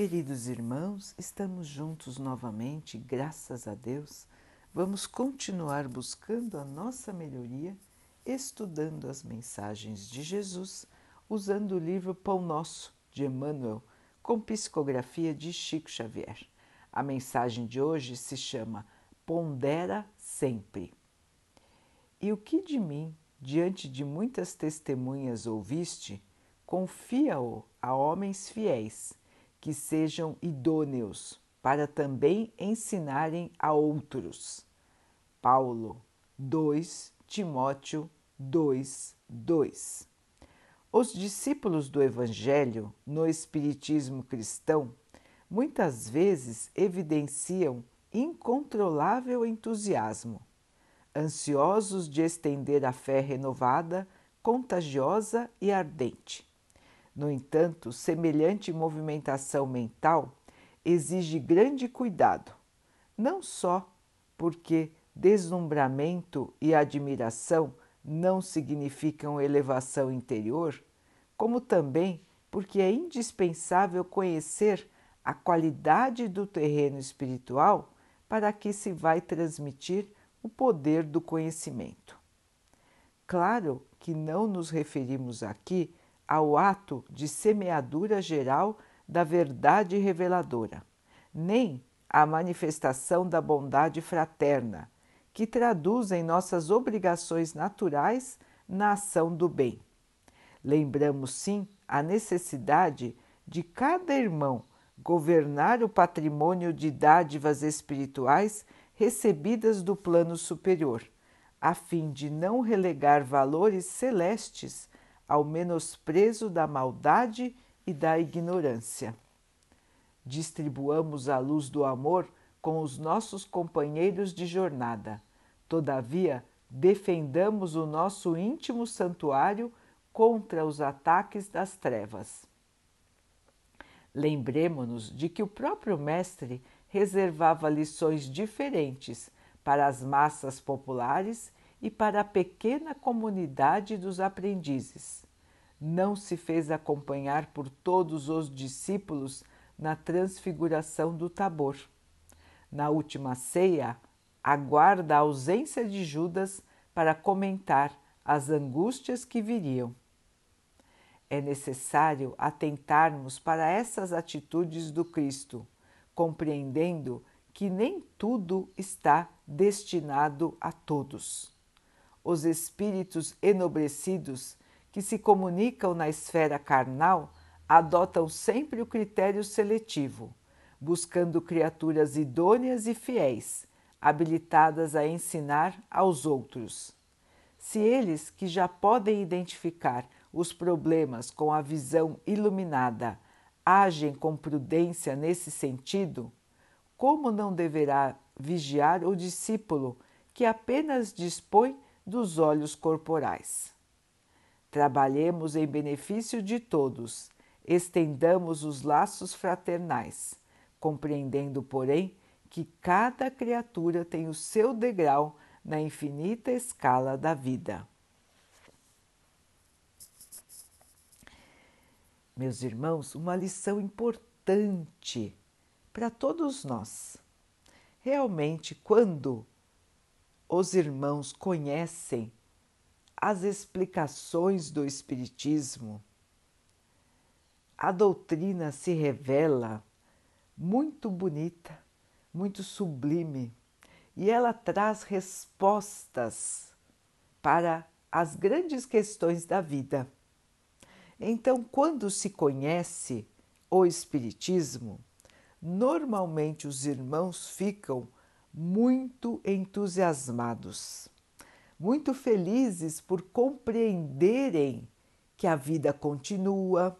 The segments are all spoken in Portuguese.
Queridos irmãos, estamos juntos novamente, graças a Deus. Vamos continuar buscando a nossa melhoria, estudando as mensagens de Jesus, usando o livro Pão Nosso de Emmanuel, com psicografia de Chico Xavier. A mensagem de hoje se chama Pondera sempre. E o que de mim, diante de muitas testemunhas ouviste, confia-o a homens fiéis que sejam idôneos para também ensinarem a outros. Paulo 2 Timóteo 2, 2. Os discípulos do Evangelho no Espiritismo cristão muitas vezes evidenciam incontrolável entusiasmo, ansiosos de estender a fé renovada, contagiosa e ardente. No entanto, semelhante movimentação mental exige grande cuidado, não só porque deslumbramento e admiração não significam elevação interior, como também porque é indispensável conhecer a qualidade do terreno espiritual para que se vai transmitir o poder do conhecimento. Claro que não nos referimos aqui ao ato de semeadura geral da verdade reveladora, nem à manifestação da bondade fraterna, que traduzem nossas obrigações naturais na ação do bem. Lembramos, sim, a necessidade de cada irmão governar o patrimônio de dádivas espirituais recebidas do plano superior, a fim de não relegar valores celestes ao menosprezo da maldade e da ignorância. Distribuamos a luz do amor com os nossos companheiros de jornada. Todavia, defendamos o nosso íntimo santuário contra os ataques das trevas. Lembremos-nos de que o próprio Mestre reservava lições diferentes para as massas populares e para a pequena comunidade dos aprendizes. Não se fez acompanhar por todos os discípulos na transfiguração do Tabor. Na última ceia, aguarda a ausência de Judas para comentar as angústias que viriam. É necessário atentarmos para essas atitudes do Cristo, compreendendo que nem tudo está destinado a todos os espíritos enobrecidos que se comunicam na esfera carnal adotam sempre o critério seletivo, buscando criaturas idôneas e fiéis, habilitadas a ensinar aos outros. Se eles, que já podem identificar os problemas com a visão iluminada, agem com prudência nesse sentido, como não deverá vigiar o discípulo que apenas dispõe dos olhos corporais. Trabalhemos em benefício de todos, estendamos os laços fraternais, compreendendo, porém, que cada criatura tem o seu degrau na infinita escala da vida. Meus irmãos, uma lição importante para todos nós. Realmente, quando os irmãos conhecem as explicações do Espiritismo, a doutrina se revela muito bonita, muito sublime e ela traz respostas para as grandes questões da vida. Então, quando se conhece o Espiritismo, normalmente os irmãos ficam muito entusiasmados, muito felizes por compreenderem que a vida continua,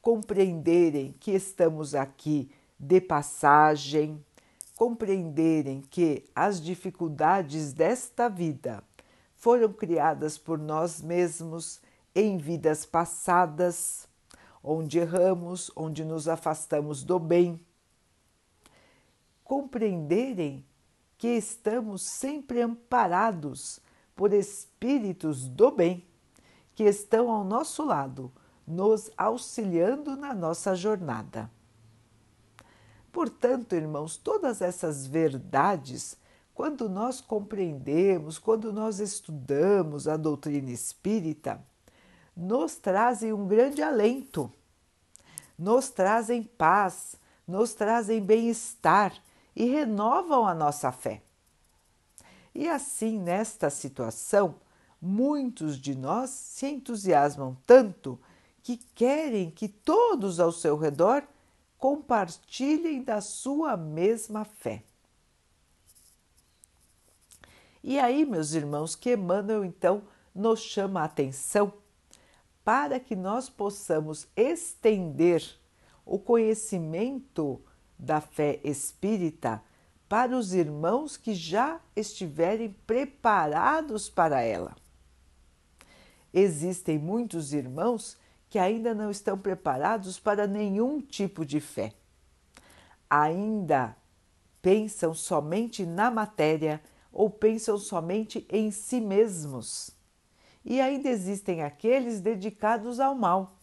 compreenderem que estamos aqui de passagem, compreenderem que as dificuldades desta vida foram criadas por nós mesmos em vidas passadas, onde erramos, onde nos afastamos do bem. Compreenderem que estamos sempre amparados por espíritos do bem que estão ao nosso lado, nos auxiliando na nossa jornada. Portanto, irmãos, todas essas verdades, quando nós compreendemos, quando nós estudamos a doutrina espírita, nos trazem um grande alento, nos trazem paz, nos trazem bem-estar e renovam a nossa fé. E assim, nesta situação, muitos de nós se entusiasmam tanto que querem que todos ao seu redor compartilhem da sua mesma fé. E aí, meus irmãos, que Emmanuel então nos chama a atenção para que nós possamos estender o conhecimento da fé espírita para os irmãos que já estiverem preparados para ela. Existem muitos irmãos que ainda não estão preparados para nenhum tipo de fé. Ainda pensam somente na matéria ou pensam somente em si mesmos. E ainda existem aqueles dedicados ao mal.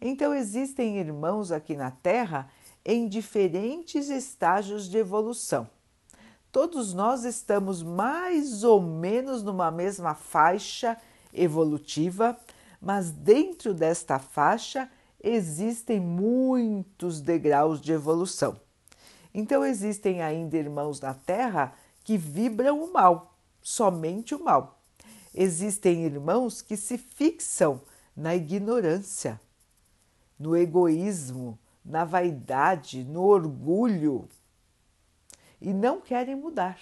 Então, existem irmãos aqui na Terra em diferentes estágios de evolução. Todos nós estamos mais ou menos numa mesma faixa evolutiva, mas dentro desta faixa existem muitos degraus de evolução. Então, existem ainda irmãos na Terra que vibram o mal, somente o mal. Existem irmãos que se fixam na ignorância, no egoísmo, na vaidade, no orgulho e não querem mudar.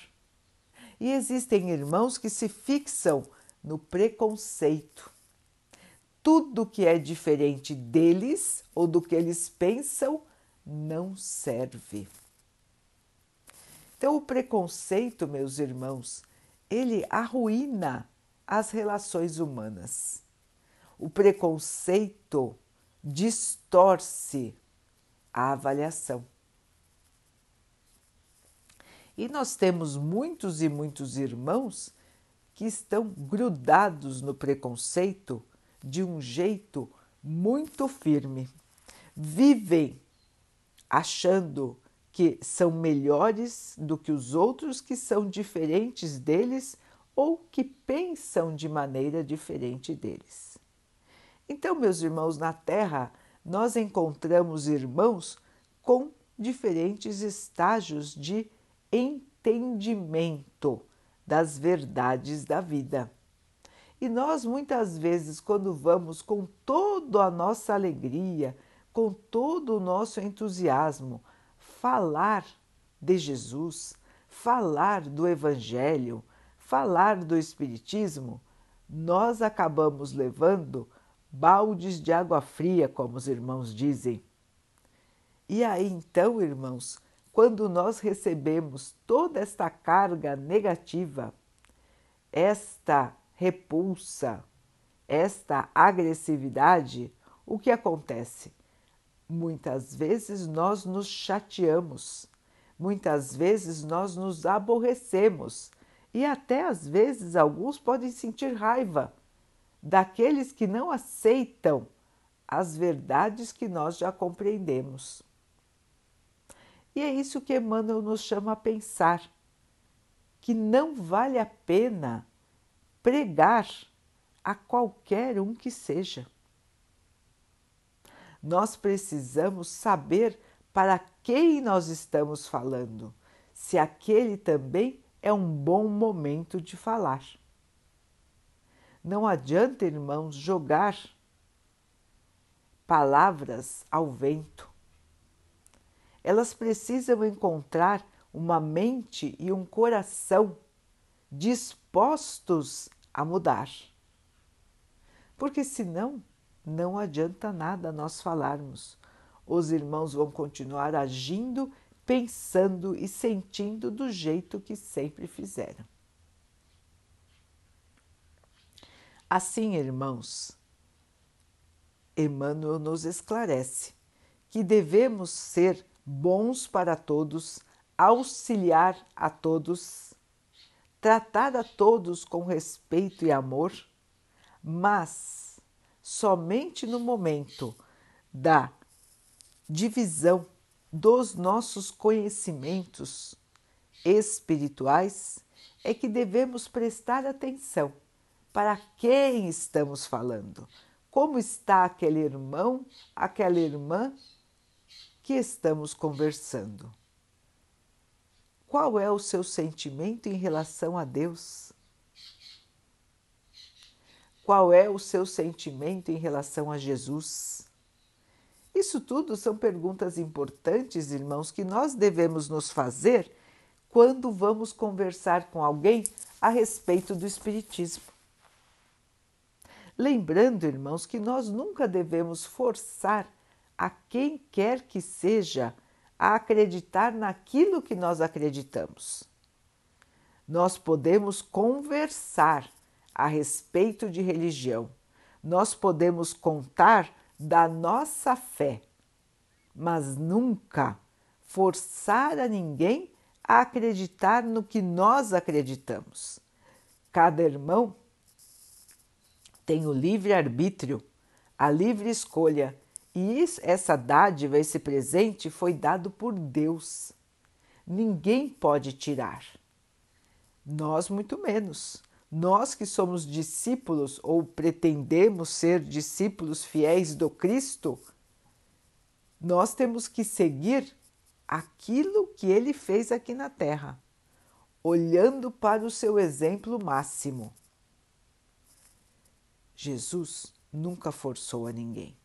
E existem irmãos que se fixam no preconceito, tudo que é diferente deles ou do que eles pensam não serve. Então, o preconceito, meus irmãos, ele arruína as relações humanas. O preconceito distorce a avaliação. E nós temos muitos e muitos irmãos que estão grudados no preconceito de um jeito muito firme. Vivem achando que são melhores do que os outros que são diferentes deles ou que pensam de maneira diferente deles. Então, meus irmãos, na Terra nós encontramos irmãos com diferentes estágios de entendimento das verdades da vida. E nós muitas vezes, quando vamos com toda a nossa alegria, com todo o nosso entusiasmo, falar de Jesus, falar do Evangelho, falar do Espiritismo, nós acabamos levando baldes de água fria, como os irmãos dizem. E aí então, irmãos, quando nós recebemos toda esta carga negativa, esta repulsa, esta agressividade, o que acontece? Muitas vezes nós nos chateamos, muitas vezes nós nos aborrecemos e até às vezes alguns podem sentir raiva daqueles que não aceitam as verdades que nós já compreendemos. E é isso que Emmanuel nos chama a pensar, que não vale a pena pregar a qualquer um que seja. Nós precisamos saber para quem nós estamos falando, se aquele também é um bom momento de falar. Não adianta, irmãos, jogar palavras ao vento. Elas precisam encontrar uma mente e um coração dispostos a mudar. Porque senão não adianta nada nós falarmos. Os irmãos vão continuar agindo, pensando e sentindo do jeito que sempre fizeram. Assim, irmãos, Emmanuel nos esclarece que devemos ser bons para todos, auxiliar a todos tratar a todos com respeito e amor, mas somente no momento da divisão dos nossos conhecimentos espirituais é que devemos prestar atenção para quem estamos falando, como está aquele irmão, aquela irmã que estamos conversando. Qual é o seu sentimento em relação a Deus? Qual é o seu sentimento em relação a Jesus? Isso tudo são perguntas importantes, irmãos, que nós devemos nos fazer quando vamos conversar com alguém a respeito do Espiritismo. Lembrando, irmãos, que nós nunca devemos forçar a quem quer que seja a acreditar naquilo que nós acreditamos. Nós podemos conversar a respeito de religião. Nós podemos contar da nossa fé, mas nunca forçar a ninguém a acreditar no que nós acreditamos. Cada irmão tem o livre arbítrio, a livre escolha, e essa dádiva, esse presente foi dado por Deus. Ninguém pode tirar. Nós, muito menos. Nós que somos discípulos ou pretendemos ser discípulos fiéis do Cristo, nós temos que seguir aquilo que ele fez aqui na Terra, olhando para o seu exemplo máximo. Jesus nunca forçou a ninguém.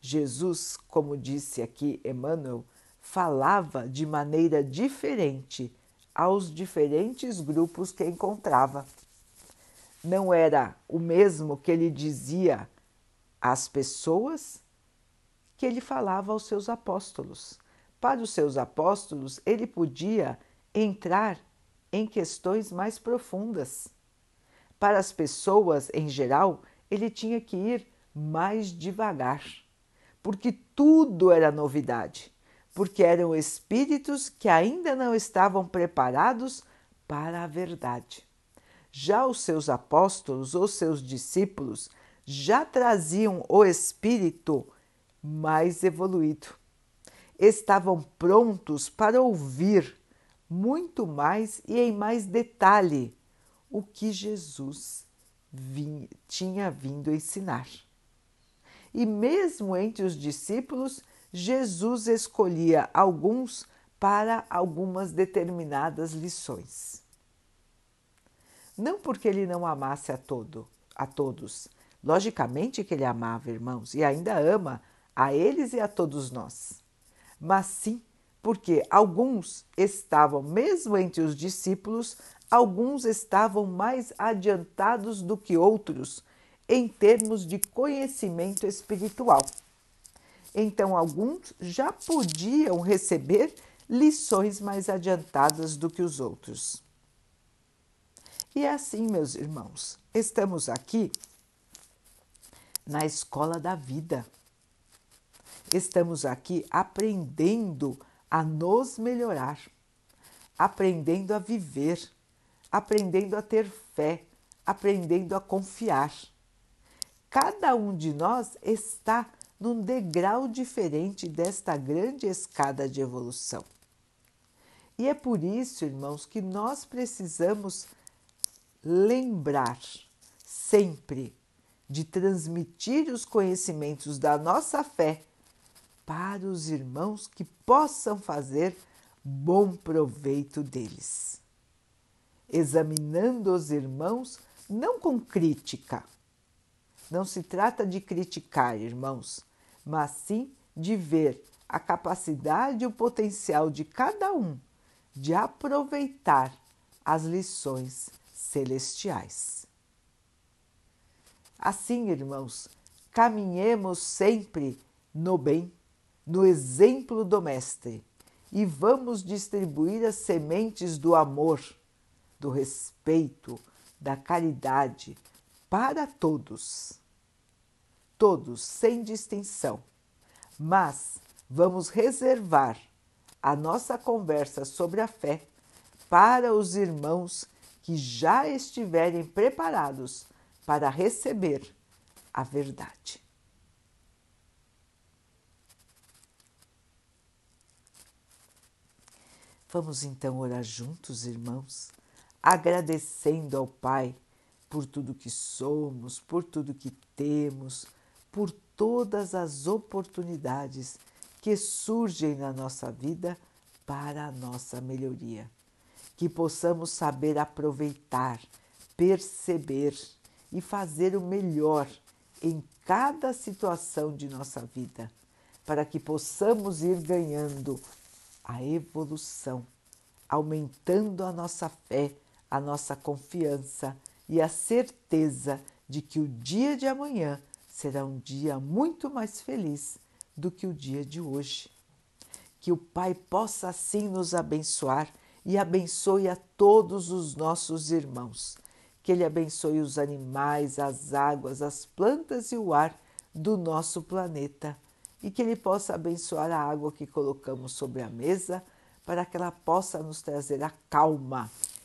Jesus, como disse aqui Emmanuel, falava de maneira diferente aos diferentes grupos que encontrava. Não era o mesmo que ele dizia às pessoas que ele falava aos seus apóstolos. Para os seus apóstolos, ele podia entrar em questões mais profundas. Para as pessoas em geral, ele tinha que ir mais devagar, porque tudo era novidade porque eram espíritos que ainda não estavam preparados para a verdade. Já os seus apóstolos, os seus discípulos, já traziam o espírito mais evoluído. Estavam prontos para ouvir muito mais e em mais detalhe o que Jesus vinha, tinha vindo ensinar. E mesmo entre os discípulos Jesus escolhia alguns para algumas determinadas lições. Não porque ele não amasse a todo, a todos. Logicamente que ele amava, irmãos, e ainda ama a eles e a todos nós. Mas sim porque alguns estavam, mesmo entre os discípulos, alguns estavam mais adiantados do que outros em termos de conhecimento espiritual. Então, alguns já podiam receber lições mais adiantadas do que os outros. E é assim, meus irmãos, estamos aqui na escola da vida. Estamos aqui aprendendo a nos melhorar, aprendendo a viver, aprendendo a ter fé, aprendendo a confiar. Cada um de nós está num degrau diferente desta grande escada de evolução. E é por isso, irmãos, que nós precisamos lembrar sempre de transmitir os conhecimentos da nossa fé para os irmãos que possam fazer bom proveito deles. Examinando os irmãos não com crítica. Não se trata de criticar, irmãos, mas sim de ver a capacidade e o potencial de cada um de aproveitar as lições celestiais. Assim, irmãos, caminhemos sempre no bem, no exemplo do Mestre, e vamos distribuir as sementes do amor, do respeito, da caridade para todos. Todos sem distinção, mas vamos reservar a nossa conversa sobre a fé para os irmãos que já estiverem preparados para receber a verdade. Vamos então orar juntos, irmãos, agradecendo ao Pai por tudo que somos, por tudo que temos, por todas as oportunidades que surgem na nossa vida para a nossa melhoria. Que possamos saber aproveitar, perceber e fazer o melhor em cada situação de nossa vida, para que possamos ir ganhando a evolução, aumentando a nossa fé, a nossa confiança e a certeza de que o dia de amanhã será um dia muito mais feliz do que o dia de hoje. Que o Pai possa assim nos abençoar e abençoe a todos os nossos irmãos. Que Ele abençoe os animais, as águas, as plantas e o ar do nosso planeta e que Ele possa abençoar a água que colocamos sobre a mesa para que ela possa nos trazer a calma